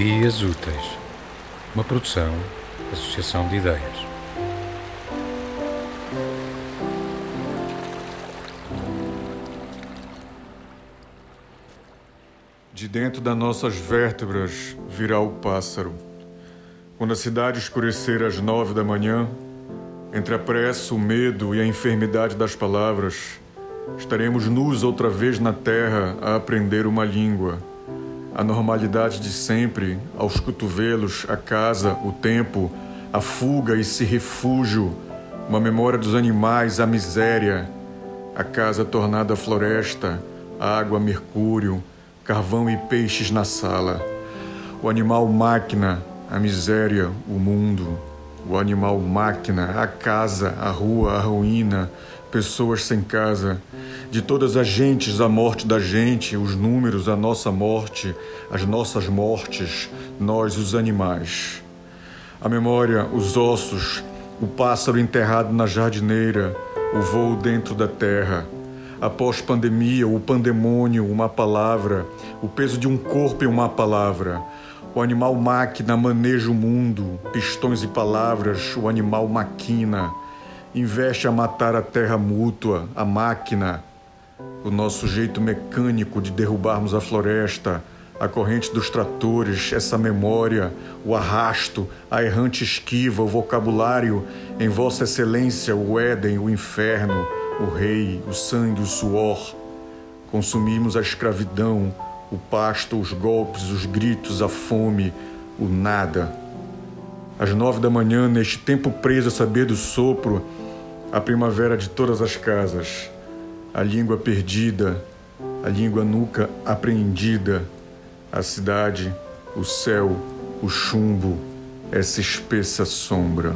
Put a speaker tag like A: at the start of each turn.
A: Dias Úteis, uma produção, associação de ideias.
B: De dentro das nossas vértebras virá o pássaro. Quando a cidade escurecer às nove da manhã, entre a pressa, o medo e a enfermidade das palavras, estaremos nus outra vez na terra a aprender uma língua. A normalidade de sempre, aos cotovelos, a casa, o tempo, a fuga e se refúgio, uma memória dos animais, a miséria, a casa tornada floresta, água, mercúrio, carvão e peixes na sala. O animal máquina, a miséria, o mundo o animal máquina, a casa, a rua, a ruína, pessoas sem casa, de todas as gentes, a morte da gente, os números, a nossa morte, as nossas mortes, nós, os animais. A memória, os ossos, o pássaro enterrado na jardineira, o voo dentro da terra. Após pandemia, o pandemônio, uma palavra, o peso de um corpo em uma palavra o animal máquina maneja o mundo, pistões e palavras, o animal maquina. Investe a matar a terra mútua, a máquina. O nosso jeito mecânico de derrubarmos a floresta, a corrente dos tratores, essa memória, o arrasto, a errante esquiva, o vocabulário, em Vossa Excelência, o Éden, o inferno, o rei, o sangue, o suor. Consumimos a escravidão, o pasto, os golpes, os gritos, a fome, o nada. Às nove da manhã, neste tempo preso a saber do sopro, a primavera de todas as casas, a língua perdida, a língua nuca apreendida, a cidade, o céu, o chumbo, essa espessa sombra.